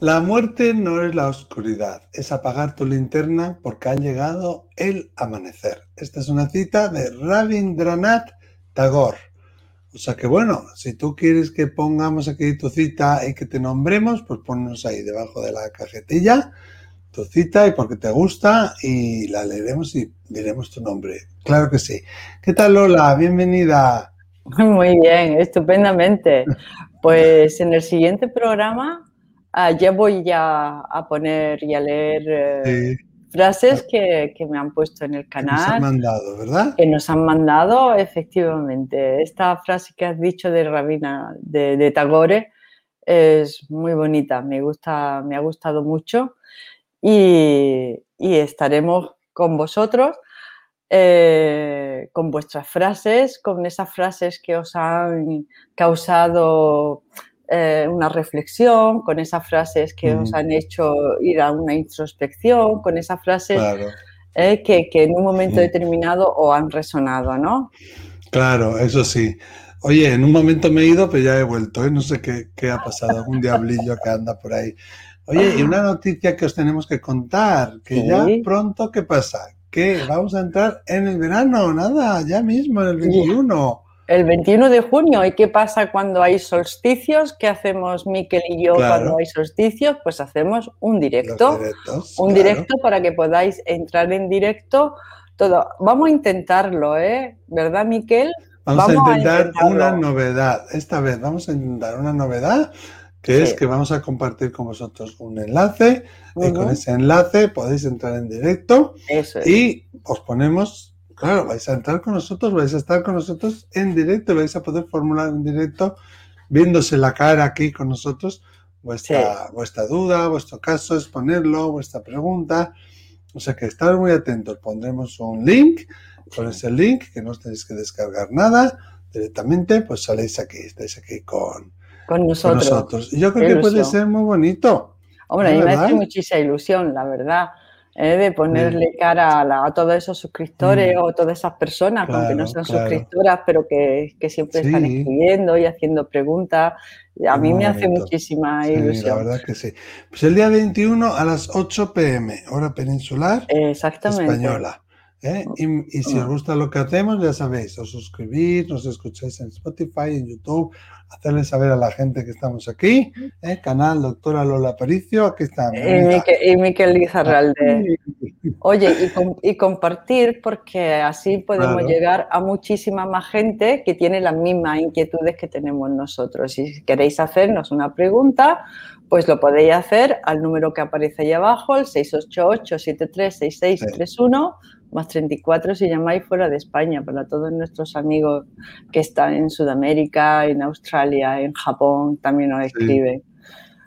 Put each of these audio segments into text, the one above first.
La muerte no es la oscuridad, es apagar tu linterna porque ha llegado el amanecer. Esta es una cita de Rabindranath Tagore. O sea que bueno, si tú quieres que pongamos aquí tu cita y que te nombremos, pues ponnos ahí debajo de la cajetilla tu cita y porque te gusta y la leeremos y diremos tu nombre. Claro que sí. ¿Qué tal Lola? Bienvenida. Muy bien, estupendamente. Pues en el siguiente programa Ah, ya voy ya a poner y a leer eh, frases que, me han puesto en el canal. Que nos han mandado, ¿verdad? Que nos han mandado, efectivamente. Esta frase que has dicho de Rabina, de, Tagore, es muy bonita, me, gusta, me ha gustado mucho y, estaremos con vosotros. Eh, con vuestras frases, con esas frases que os han causado eh, una reflexión, con esas frases que os han hecho ir a una introspección, con esas frases eh, que, en un momento determinado os han resonado, ¿no? Claro, eso sí. Oye, en un momento me he ido, pero ya he vuelto, ¿eh? no sé qué, ha pasado, algún diablillo que anda por ahí. Oye, y una noticia que os tenemos que contar, que ya pronto, ¿qué pasa? Que vamos a entrar en el verano, nada, ya mismo, en el 21 el 21 de junio. ¿Y qué pasa cuando hay solsticios? ¿Qué hacemos Miquel y yo cuando hay solsticios? Pues hacemos un directo. un directo para que podáis entrar en directo. Todo. Vamos a intentarlo, ¿eh? ¿Verdad, Miquel? Vamos, a intentar una novedad. Esta vez vamos a intentar una novedad que es que vamos a compartir con vosotros un enlace y con ese enlace podéis entrar en directo y os ponemos Claro, vais a entrar con nosotros, vais a estar con nosotros en directo, vais a poder formular en directo, viéndose la cara aquí con nosotros, vuestra, vuestra duda, vuestro caso, exponerlo, vuestra pregunta. O sea que estar muy atentos. Pondremos un link, con ese link, que no os tenéis que descargar nada, directamente, pues saléis aquí, estáis aquí con, con nosotros. Y yo creo que puede ser muy bonito. Hombre, a mí me hace muchísima ilusión, la verdad. ¿Eh? de ponerle cara a, todos esos suscriptores mm. o todas esas personas, aunque no sean suscriptoras, pero que, siempre están escribiendo y haciendo preguntas. A mí me hace muchísima ilusión. La verdad que sí. Pues el día 21 a las 8 pm, hora peninsular española. ¿Eh? Y, y, si os mm. gusta lo que hacemos, ya sabéis, os suscribís, nos escucháis en Spotify, en YouTube, hacerle saber a la gente que estamos aquí, ¿eh? canal Doctora Lola Paricio, aquí está. Y Miquel, Lizarralde. Oye, y, compartir porque así podemos llegar a muchísima más gente que tiene las mismas inquietudes que tenemos nosotros. Si queréis hacernos una pregunta, pues lo podéis hacer al número que aparece ahí abajo, el 688-736631 más 34 si llamáis fuera de España, para todos nuestros amigos que están en Sudamérica, en Australia, en Japón, también nos escriben.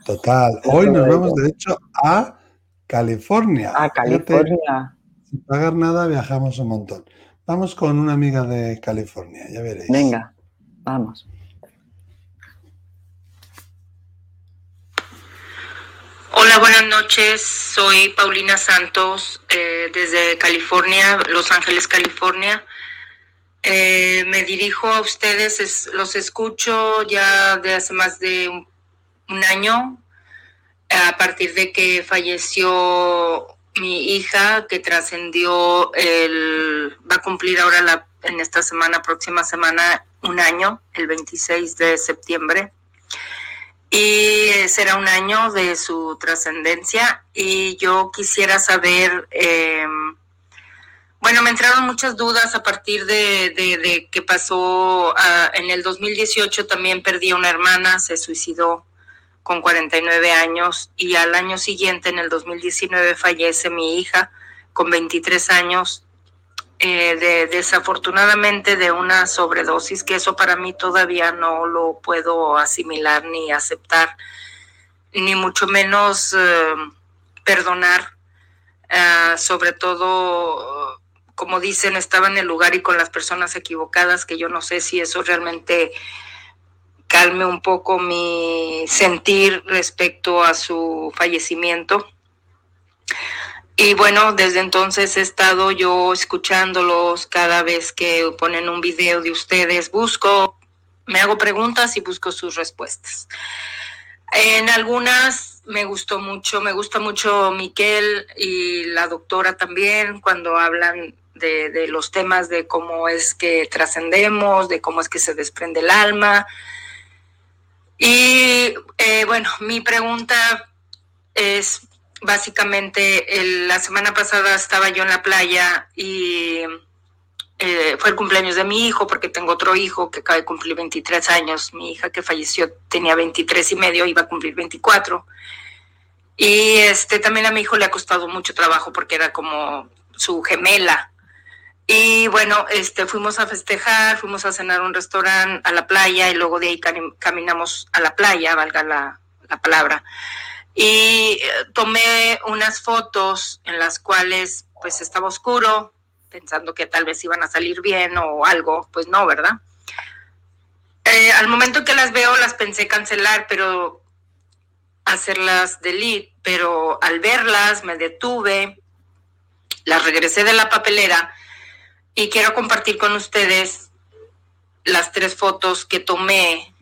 total. Hoy nos vamos, de hecho, a California. A California. sin pagar nada viajamos un montón. Vamos con una amiga de California, ya veréis. Venga, vamos. Hola, buenas noches. Soy Paulina Santos eh, desde California, Los Ángeles, California. Eh, me dirijo a ustedes, los escucho ya de hace más de un, año, a partir de que falleció mi hija, que trascendió el, va a cumplir ahora la, en esta semana, próxima semana, un año, el 26 de septiembre y será un año de su trascendencia. Y yo quisiera saber, em, bueno, me entraron muchas dudas a partir de, que pasó ah, en el 2018, también perdí a una hermana, se suicidó con 49 años y al año siguiente, en el 2019, fallece mi hija con 23 años eh, de, desafortunadamente de una sobredosis, que eso para mí todavía no lo puedo asimilar ni aceptar, ni mucho menos eh, perdonar. Ah, sobre todo, como dicen, estaba en el lugar y con las personas equivocadas, que yo no sé si eso realmente calme un poco mi sentir respecto a su fallecimiento. Y bueno, desde entonces he estado yo escuchándolos cada vez que ponen un video de ustedes. Busco, me hago preguntas y busco sus respuestas. En algunas me gustó mucho, me gusta mucho Miquel y la doctora también cuando hablan de, los temas de cómo es que trascendemos, de cómo es que se desprende el alma. Y eh, bueno, mi pregunta es básicamente, la semana pasada estaba yo en la playa y eh, fue el cumpleaños de mi hijo, porque tengo otro hijo que acaba de cumplir 23 años. Mi hija que falleció tenía 23 y medio, iba a cumplir 24. Y este, también a mi hijo le ha costado mucho trabajo porque era como su gemela. Y bueno, este, fuimos a festejar, fuimos a cenar un restaurante, a la playa, y luego de ahí caminamos a la playa, valga la palabra. Y eh, tomé unas fotos en las cuales pues estaba oscuro, pensando que tal vez iban a salir bien o algo, pues no, ¿verdad? Eh, al momento que las veo las pensé cancelar, pero hacerlas delete, pero al verlas me detuve, las regresé de la papelera y quiero compartir con ustedes las tres fotos que tomé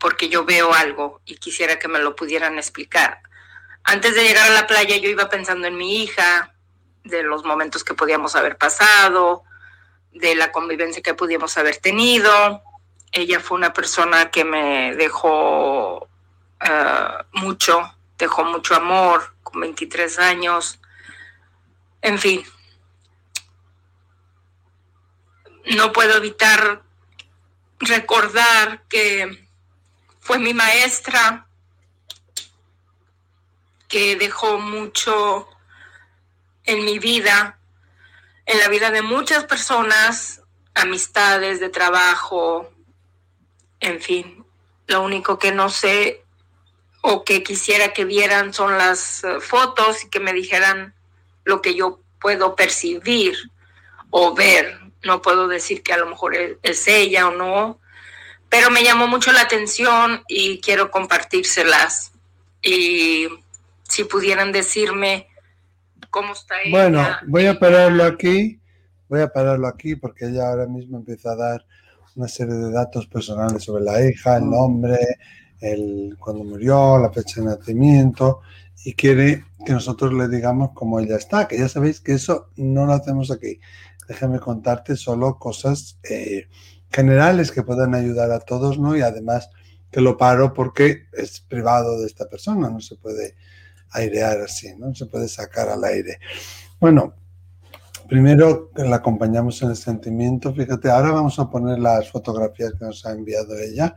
porque yo veo algo y quisiera que me lo pudieran explicar. Antes de llegar a la playa yo iba pensando en mi hija, de los momentos que podíamos haber pasado, de la convivencia que pudimos haber tenido. Ella fue una persona que me dejó eh, mucho, dejó mucho amor con 23 años. En fin, no puedo evitar recordar que fue mi maestra, que dejó mucho en mi vida, en la vida de muchas personas, amistades de trabajo, en fin. Lo único que no sé o que quisiera que vieran son las eh, fotos y que me dijeran lo que yo puedo percibir o ver. No puedo decir que a lo mejor es ella o no, pero me llamó mucho la atención y quiero compartírselas. Y si pudieran decirme cómo está Bueno, voy a pararlo aquí, voy a pararlo aquí porque ella ahora mismo empieza a dar una serie de datos personales sobre la hija, el nombre, el cuando murió, la fecha de nacimiento y quiere que nosotros le digamos cómo ella está, que ya sabéis que eso no lo hacemos aquí. Déjame contarte solo cosas eh, generales que puedan ayudar a todos, ¿no? Y además que lo paro porque es privado de esta persona, no se puede airear así, ¿no? Se puede sacar al aire. Bueno, primero la acompañamos en el sentimiento. Fíjate, ahora vamos a poner las fotografías que nos ha enviado ella,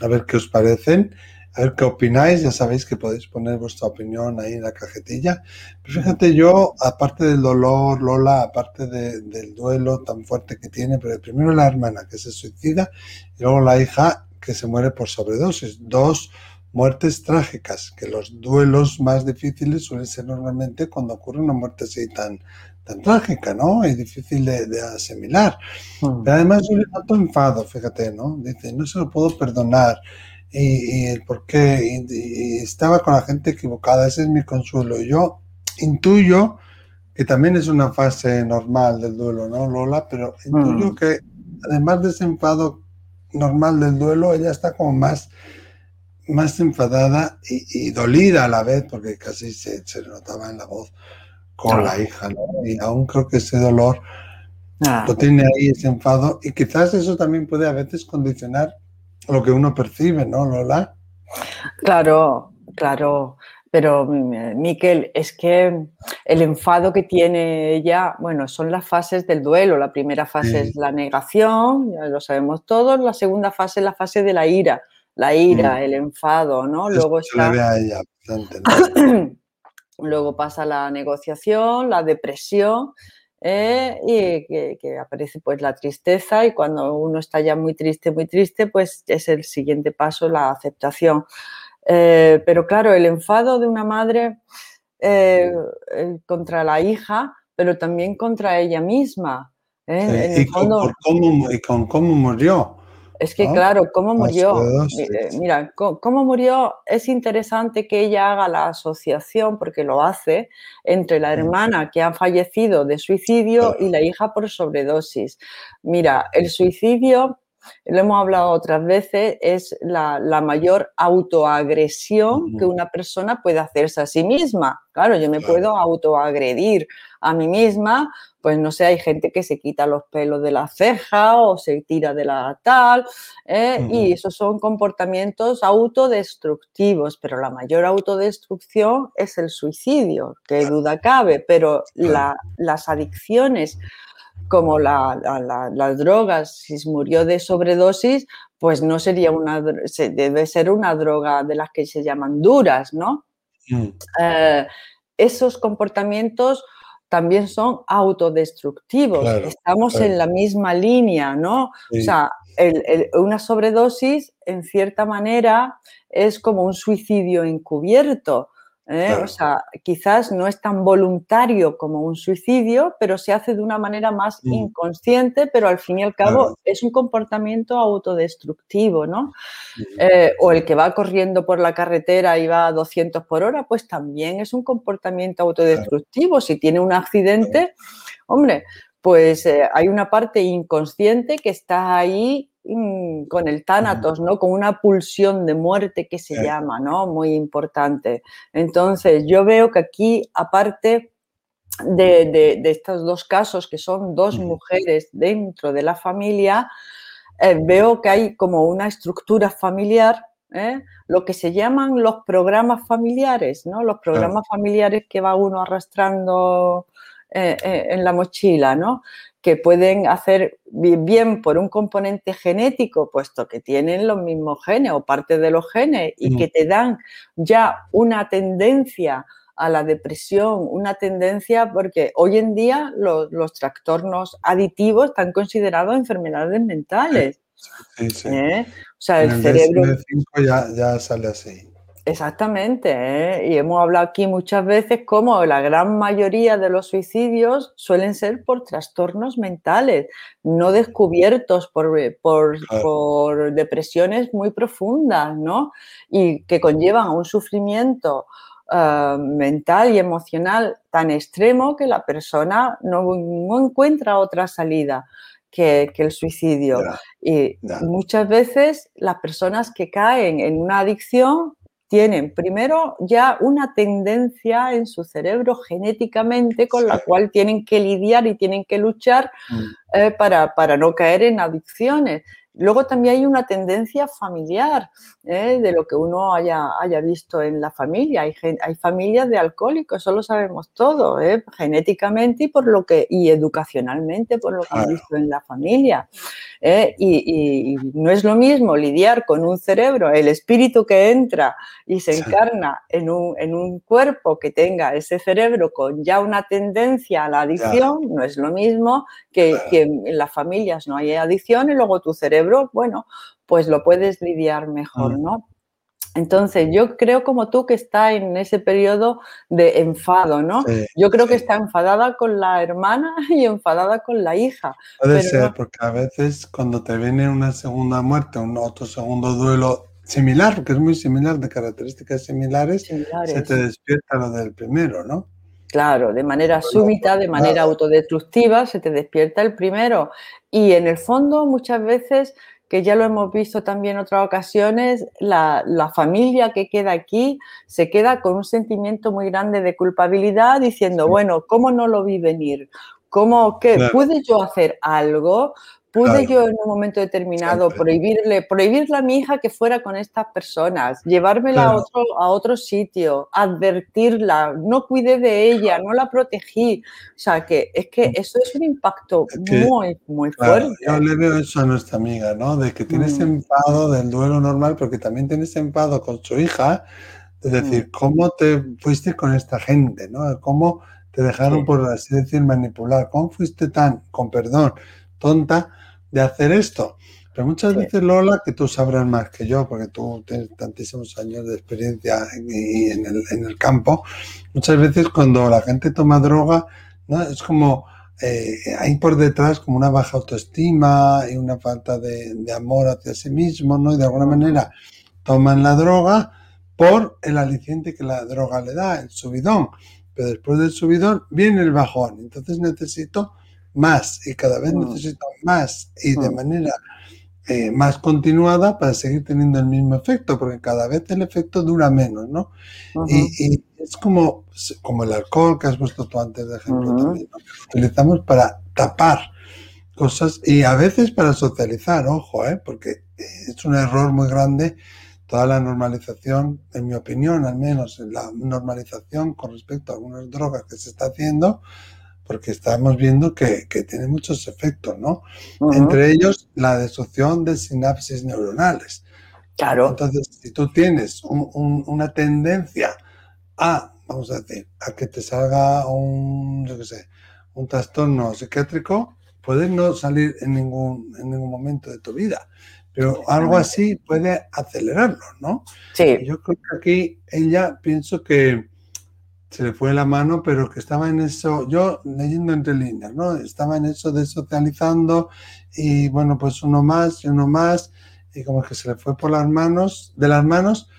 a ver qué os parecen, a ver qué opináis. Ya sabéis que podéis poner vuestra opinión ahí en la cajetilla. Pero fíjate, yo, aparte del dolor, Lola, aparte del duelo tan fuerte que tiene, pero primero la hermana que se suicida y luego la hija que se muere por sobredosis. Dos muertes trágicas, que los duelos más difíciles suelen ser normalmente cuando ocurre una muerte así tan, tan trágica, ¿no? Y difícil de, asimilar. Mm. Pero además yo le noto enfado, fíjate, ¿no? Dice, no se lo puedo perdonar. Y, el por qué, y, estaba con la gente equivocada, ese es mi consuelo. Yo intuyo que también es una fase normal del duelo, ¿no, Lola? Pero intuyo mm. que además de ese enfado normal del duelo, ella está como más más enfadada y, dolida a la vez, porque casi se, notaba en la voz con la hija, Y aún creo que ese dolor ah. lo tiene ahí, ese enfado, y quizás eso también puede a veces condicionar lo que uno percibe, ¿no, Lola? Claro, claro. Pero, Miquel, es que el enfado que tiene ella, bueno, son las fases del duelo. La primera fase es la negación, ya lo sabemos todos. La segunda fase es la fase de la ira la ira, mm. el enfado, ¿no? Luego está... Luego pasa la negociación, la depresión eh, y que, aparece pues la tristeza y cuando uno está ya muy triste, muy triste, pues es el siguiente paso, la aceptación. Eh, pero claro, el enfado de una madre eh, contra la hija, pero también contra ella misma. y, y con cómo murió. Es que, claro, ¿cómo murió? Eh, mira, ¿cómo murió? Es interesante que ella haga la asociación, porque lo hace, entre la hermana que ha fallecido de suicidio y la hija por sobredosis. Mira, el suicidio lo hemos hablado otras veces, es la, mayor autoagresión que una persona puede hacerse a sí misma. Claro, yo me puedo autoagredir a mí misma, pues no sé, hay gente que se quita los pelos de la ceja o se tira de la tal, ¿eh? y esos son comportamientos autodestructivos, pero la mayor autodestrucción es el suicidio, que duda cabe, pero las adicciones como las drogas, si murió de sobredosis, pues no sería una, debe ser una droga de las que se llaman duras, ¿no? Mm. Eh, esos comportamientos también son autodestructivos. Estamos en la misma línea, ¿no? O sea, una sobredosis, en cierta manera, es como un suicidio encubierto. ¿Eh? O sea, quizás no es tan voluntario como un suicidio, pero se hace de una manera más mm. inconsciente, pero al fin y al cabo es un comportamiento autodestructivo, ¿no? Eh, o el que va corriendo por la carretera y va a 200 por hora, pues también es un comportamiento autodestructivo. Si tiene un accidente, hombre, pues eh, hay una parte inconsciente que está ahí Mm, con el tánatos, ¿no? Con una pulsión de muerte que se llama, ¿no? Muy importante. Entonces, yo veo que aquí, aparte de, estos dos casos, que son dos mujeres dentro de la familia, eh, veo que hay como una estructura familiar ¿eh? lo que se llaman los programas familiares, ¿no? Los programas familiares que va uno arrastrando eh, en la mochila, ¿no? Que pueden hacer bien por un componente genético, puesto que tienen los mismos genes o parte de los genes y que te dan ya una tendencia a la depresión, una tendencia, porque hoy en día los, trastornos aditivos están considerados enfermedades mentales. Sí, sí. ¿Eh? O sea, el, cerebro... ya, ya sale así. Exactamente, ¿eh? y hemos hablado aquí muchas veces cómo la gran mayoría de los suicidios suelen ser por trastornos mentales, no descubiertos por, eh, por, depresiones muy profundas, ¿no? Y que conllevan a un sufrimiento ah, mental y emocional tan extremo que la persona no, encuentra otra salida. Que, el suicidio. y muchas veces las personas que caen en una adicción tienen primero ya una tendencia en su cerebro genéticamente con la cual tienen que lidiar y tienen que luchar mm. eh, para, para, no caer en adicciones. Luego también hay una tendencia familiar ¿eh? de lo que uno haya, haya, visto en la familia. Hay, hay, familias de alcohólicos, eso lo sabemos todo, ¿eh? genéticamente y, por lo que, y educacionalmente, por lo que han visto en la familia. ¿eh? Y, no es lo mismo lidiar con un cerebro, el espíritu que entra y se encarna en un, en un cuerpo que tenga ese cerebro con ya una tendencia a la adicción, no es lo mismo que, que en las familias no hay adicción y luego tu cerebro bueno, pues lo puedes lidiar mejor, mm. ¿no? Entonces, yo creo como tú que está en ese periodo de enfado, ¿no? yo creo que está enfadada con la hermana y enfadada con la hija. Puede ser, porque a veces cuando te viene una segunda muerte, un otro segundo duelo similar, porque es muy similar, de características similares, se te despierta lo del primero, ¿no? Claro, de manera súbita, de manera autodestructiva, se te despierta el primero. Y en el fondo, muchas veces, que ya lo hemos visto también en otras ocasiones, la, familia que queda aquí se queda con un sentimiento muy grande de culpabilidad, diciendo, bueno, ¿cómo no lo vi venir? ¿Cómo que pude yo hacer algo? ¿Pude yo en un momento determinado prohibirle, prohibirle a mi hija que fuera con estas personas, llevármela a, otro, a otro sitio, advertirla, no cuidé de ella, no la protegí? O sea, que es que mm. eso es un impacto muy, muy fuerte. Yo le veo eso a nuestra amiga, ¿no? De que tienes mm. enfado del duelo normal, porque también tienes enfado con su hija, es decir, mm. ¿cómo te fuiste con esta gente, ¿no? ¿Cómo te dejaron, por así decir, manipular? ¿Cómo fuiste tan, con perdón, tonta? De hacer esto. Pero muchas veces, Lola, que tú sabrás más que yo, porque tú tienes tantísimos años de experiencia en, el, campo, muchas veces cuando la gente toma droga, ¿no? es como, eh, hay por detrás como una baja autoestima y una falta de, amor hacia sí mismo, ¿no? Y de alguna manera toman la droga por el aliciente que la droga le da, el subidón. Pero después del subidón viene el bajón. Entonces necesito más y cada vez mm. necesito más y de mm. manera eh, más continuada para seguir teniendo el mismo efecto, porque cada vez el efecto dura menos, ¿no? y, es como, como el alcohol que has puesto tú antes de ejemplo también, ¿no? utilizamos para tapar cosas y a veces para socializar, ojo, ¿eh? porque es un error muy grande toda la normalización, en mi opinión al menos, la normalización con respecto a algunas drogas que se está haciendo, porque estamos viendo que, que tiene muchos efectos, ¿no? Entre ellos la destrucción de sinapsis neuronales. Claro. Entonces, si tú tienes una tendencia a, vamos a decir, a que te salga un, yo qué sé, un trastorno psiquiátrico, puedes no salir en ningún, en ningún momento de tu vida, pero algo así puede acelerarlo, ¿no? Sí. yo creo que aquí ella pienso que se le fue la mano, pero que estaba en eso, yo leyendo entre líneas, ¿no? Estaba en eso de socializando y bueno, pues uno más y uno más y como que se le fue por las manos, de las manos,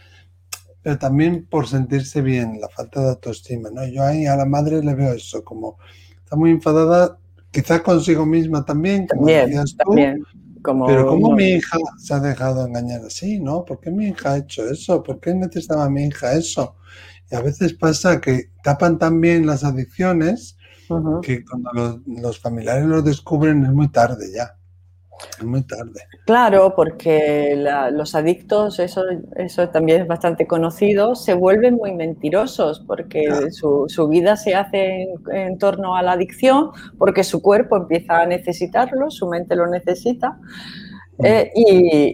pero también por sentirse bien, la falta de autoestima, ¿no? Yo ahí a la madre le veo eso, como está muy enfadada, quizás consigo misma también, como decías tú, pero como mi hija se ha dejado engañar así, ¿no? ¿Por qué mi hija ha hecho eso? ¿Por qué necesitaba mi hija eso? Y a veces pasa que tapan también las adicciones que cuando los, familiares lo descubren es muy tarde ya. Es muy tarde. Claro, porque los adictos, eso, eso también es bastante conocido, se vuelven muy mentirosos porque su, su, vida se hace en, en, torno a la adicción, porque su cuerpo empieza a necesitarlo, su mente lo necesita. Eh,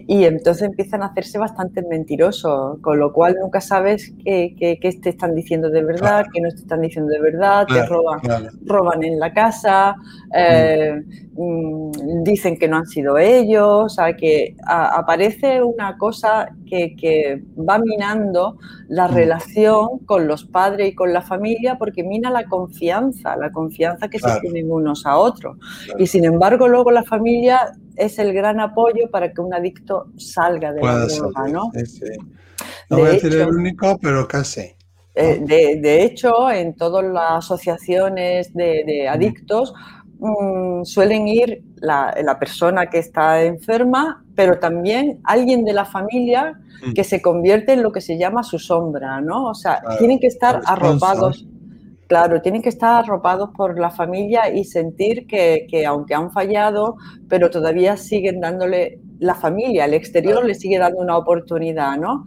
y, entonces empiezan a hacerse bastante mentirosos, con lo cual nunca sabes qué, te están diciendo de verdad, qué no te están diciendo de verdad, te roban, roban en la casa, eh, mm, dicen que no han sido ellos, o sea, que aparece una cosa que, va minando la mm. relación con los padres y con la familia porque mina la confianza, la confianza que se tienen unos a otros. Y sin embargo, luego la familia es el gran apoyo para que un adicto salga de la droga, ¿no? No voy a decir el único, pero casi. Eh, de, hecho, en todas las asociaciones de, adictos mm, suelen ir la, persona que está enferma, pero también alguien de la familia mm. que se convierte en lo que se llama su sombra, ¿no? O sea, tienen que estar arropados Claro, tienen que estar arropados por la familia y sentir que, aunque han fallado, pero todavía siguen dándole la familia, el exterior le sigue dando una oportunidad, ¿no?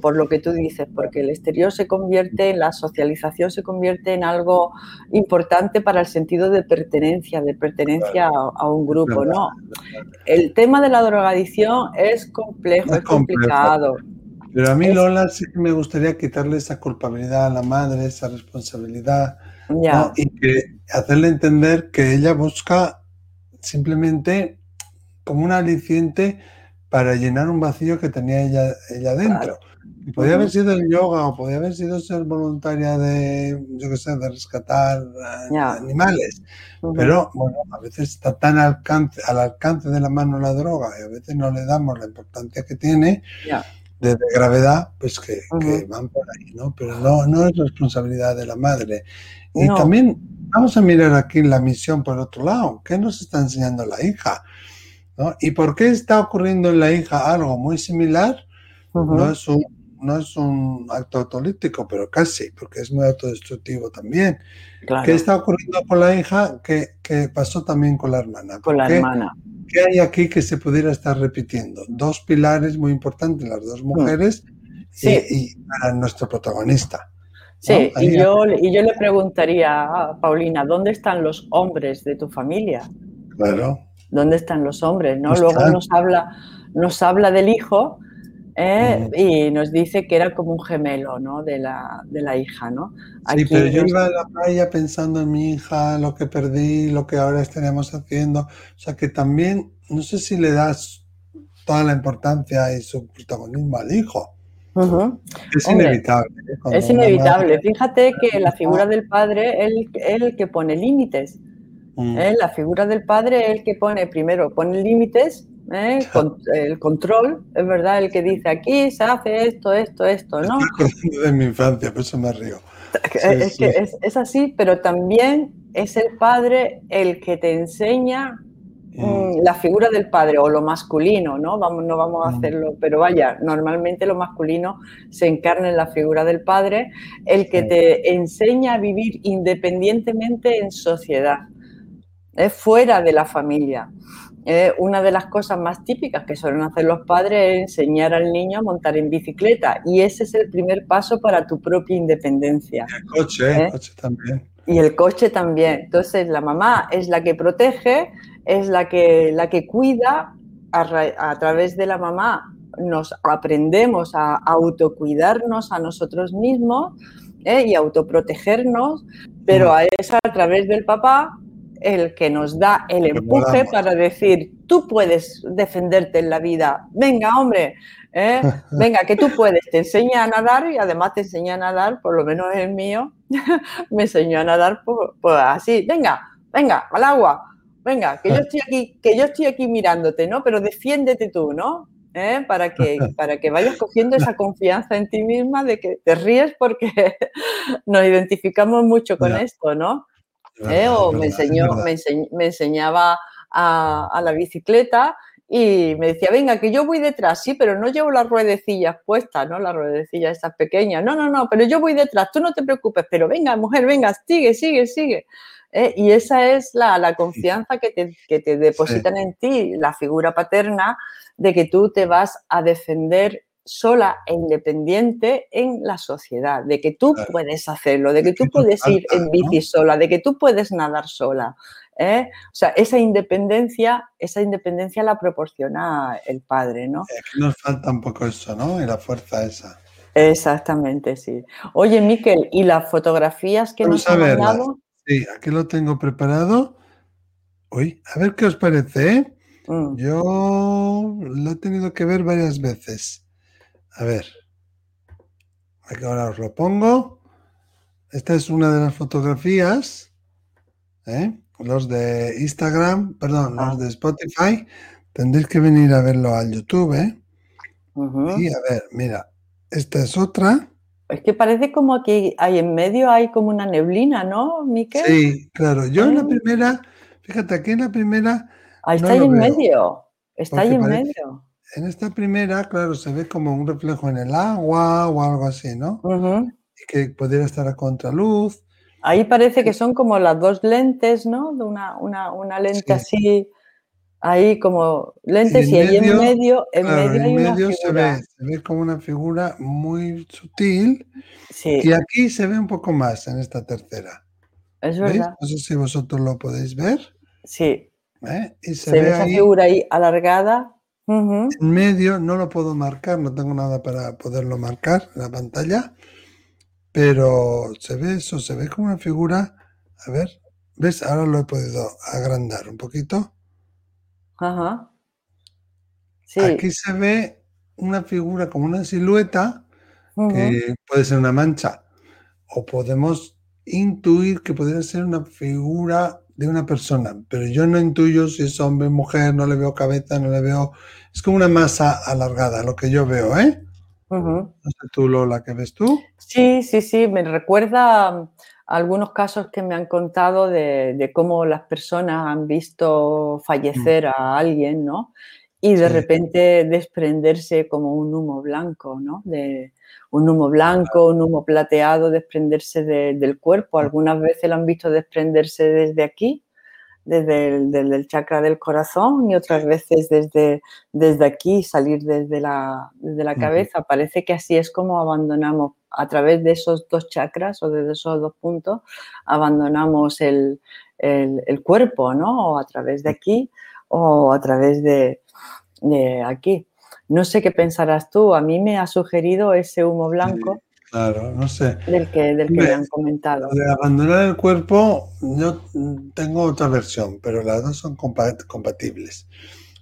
Por lo que tú dices, porque el exterior se convierte, la socialización se convierte en algo importante para el sentido de pertenencia, de pertenencia a, un grupo, ¿no? El tema de la drogadicción es complejo, es, complicado. Pero a mí, Lola, sí que me gustaría quitarle esa culpabilidad a la madre, esa responsabilidad, y que hacerle entender que ella busca simplemente como un aliciente para llenar un vacío que tenía ella, ella dentro. podía haber sido el yoga o podía haber sido ser voluntaria de, yo qué sé, de rescatar animales. Pero bueno, a veces está tan alcance, al alcance de la mano la droga y a veces no le damos la importancia que tiene de, gravedad, pues que, van por ahí, ¿no? Pero no, no es responsabilidad de la madre. Y también vamos a mirar aquí la misión por otro lado. ¿Qué nos está enseñando la hija? ¿No? ¿Y por qué está ocurriendo en la hija algo muy similar? No es un no es un acto autolítico, pero casi, porque es muy autodestructivo también. ¿Qué está ocurriendo con la hija que, pasó también con la hermana? Con la hermana. ¿Qué hay aquí que se pudiera estar repitiendo? Dos pilares muy importantes, las dos mm. mujeres y, para nuestro protagonista. Sí, y, yo, y yo le preguntaría a Paulina, ¿dónde están los hombres de tu familia? Claro. ¿Dónde están los hombres? ¿no? Luego nos habla, nos habla del hijo, ¿eh? y nos dice que era como un gemelo ¿no? de, la, de la hija. ¿no? sí, pero yo iba a la playa pensando en mi hija, lo que perdí, lo que ahora estaríamos haciendo. O sea que también, no sé si le das toda la importancia y su protagonismo al hijo. Es inevitable. ¿eh? Es inevitable. Fíjate que la figura del padre es el, que pone límites. Mm. ¿eh? La figura del padre es el que pone, primero, pone límites ¿eh? el control, es verdad, el que dice aquí se hace esto, esto, esto, ¿no? de mi infancia, por eso me río. es que es, así, pero también es el padre el que te enseña mm, la figura del padre o lo masculino, ¿no? Vamos, no vamos a mm. hacerlo, pero vaya, normalmente lo masculino se encarna en la figura del padre, el que te enseña a vivir independientemente en sociedad, es fuera de la familia. Una de las cosas más típicas que suelen hacer los padres es enseñar al niño a montar en bicicleta y ese es el primer paso para tu propia independencia. El coche, el ¿Eh? coche también. Y el coche también. Entonces la mamá es la que protege, es la que, la que cuida, a, través de la mamá nos aprendemos a autocuidarnos a nosotros mismos ¿eh? y autoprotegernos, pero a es a través del papá el que nos da el empuje para decir, tú puedes defenderte en la vida, venga hombre, ¿eh? venga, que tú puedes, te enseña a nadar y además te enseña a nadar, por lo menos el mío, me enseñó a nadar pues así, venga, venga, al agua, venga, que yo estoy aquí, que yo estoy aquí mirándote, ¿no? Pero defiéndete tú, ¿no? ¿Eh? Para, que, para que vayas cogiendo esa confianza en ti misma de que te ríes porque nos identificamos mucho con esto, ¿no? ¿Eh? O me, enseñó, me, enseñaba a, a, la bicicleta y me decía, venga, que yo voy detrás, sí, pero no llevo las ruedecillas puestas, ¿no? Las ruedecillas esas pequeñas. No, no, no, pero yo voy detrás, tú no te preocupes, pero venga, mujer, venga, sigue, sigue, sigue. ¿eh? Y esa es la, confianza que te, depositan en ti, la figura paterna, de que tú te vas a defender sola e independiente en la sociedad, de que tú puedes hacerlo, de que tú puedes ir en bici sola, de que tú puedes nadar sola. ¿eh? O sea, esa independencia, esa independencia la proporciona el padre, ¿no? nos falta un poco eso, ¿no? Y la fuerza esa. Exactamente, sí. Oye, Miquel, ¿y las fotografías que nos han mandado? Sí, aquí lo tengo preparado. Uy, a ver qué os parece. ¿eh? Mm. Yo lo he tenido que ver varias veces. A ver. Aquí ahora os lo pongo. Esta es una de las fotografías. ¿eh? Los de Instagram, perdón, los ah. de Spotify. Tendréis que venir a verlo al YouTube. ¿eh? Y a ver, mira, esta es otra. Es que parece como que hay en medio hay como una neblina, ¿no, Miquel? Sí, claro. Yo en la primera, fíjate, aquí en la primera. Ahí está ahí en medio. Está ahí en medio. En esta primera, claro, se ve como un reflejo en el agua o algo así, ¿no? Y que pudiera estar a contraluz. Ahí parece que son como las dos lentes, ¿no? De una, una, una lente así Ahí como lentes y, ahí en medio, en medio hay una figura. Se ve, se ve como una figura muy sutil. Sí. Y aquí se ve un poco más en esta tercera. Es verdad. No sé si vosotros lo podéis ver. Sí. ¿Eh? Y se, ve, esa figura ahí alargada. En medio no lo puedo marcar, no tengo nada para poderlo marcar en la pantalla. Pero se ve eso, se ve como una figura. A ver, ¿ves? Ahora lo he podido agrandar un poquito. Ajá. Aquí se ve una figura como una silueta que puede ser una mancha o podemos intuir que podría ser una figura de una persona, pero yo no intuyo si es hombre, mujer, no le veo cabeza, no le veo... Es como una masa alargada, lo que yo veo, ¿eh? No sé tú, Lola, ¿qué ves tú? Sí, sí, sí, me recuerda algunos casos que me han contado de, cómo las personas han visto fallecer a alguien, ¿no? Y de repente desprenderse como un humo blanco, ¿no? De, un humo blanco, un humo plateado, desprenderse del cuerpo. Algunas veces lo han visto desprenderse desde aquí, desde el, chakra del corazón, y otras veces desde, desde aquí, salir desde la, desde la cabeza. Parece que así es como abandonamos a través de esos dos chakras o de esos dos puntos abandonamos el, cuerpo, ¿no? O a través de aquí o a través de, aquí. No sé qué pensarás tú, a mí me ha sugerido ese humo blanco. claro, no sé. Del que, del que me han comentado. De abandonar el cuerpo, yo tengo otra versión, pero las dos son compatibles.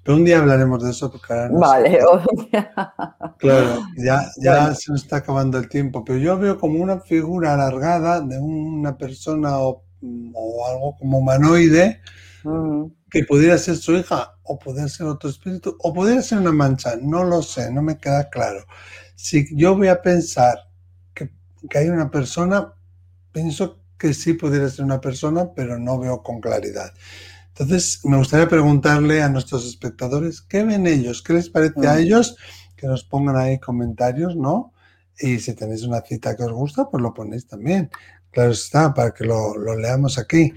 Pero un día hablaremos de eso porque ahora no Vale, Claro, ya, ya se nos está acabando el tiempo, pero yo veo como una figura alargada de una persona o, algo como humanoide que pudiera ser su hija o pudiera ser otro espíritu o pudiera ser una mancha, no lo sé, no me queda claro. Si yo voy a pensar que, que hay una persona, pienso que sí pudiera ser una persona, pero no veo con claridad. Entonces, me gustaría preguntarle a nuestros espectadores, ¿qué ven ellos? ¿Qué les parece a mm. ellos? Que nos pongan ahí comentarios, ¿no? Y si tenéis una cita que os gusta, pues lo ponéis también. Claro está, para que lo, leamos aquí.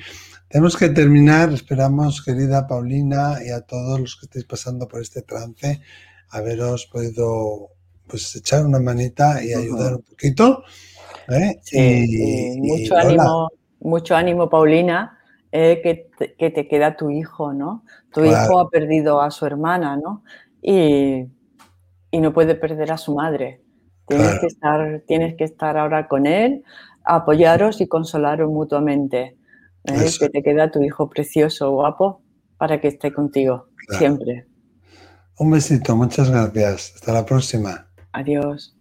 Tenemos que terminar, esperamos, querida Paulina, y a todos los que estéis pasando por este trance, haberos podido pues echar una manita y ayudar un poquito. ¿eh? Sí, mucho ánimo, mucho ánimo, Paulina, eh, que, te, queda tu hijo, ¿no? Tu hijo ha perdido a su hermana, ¿no? Y, no puede perder a su madre. Tienes, que estar, tienes que estar ahora con él, apoyaros y consolaros mutuamente. ¿Eh? Que te queda tu hijo precioso, guapo, para que esté contigo siempre. Un besito, muchas gracias. Hasta la próxima. Adiós.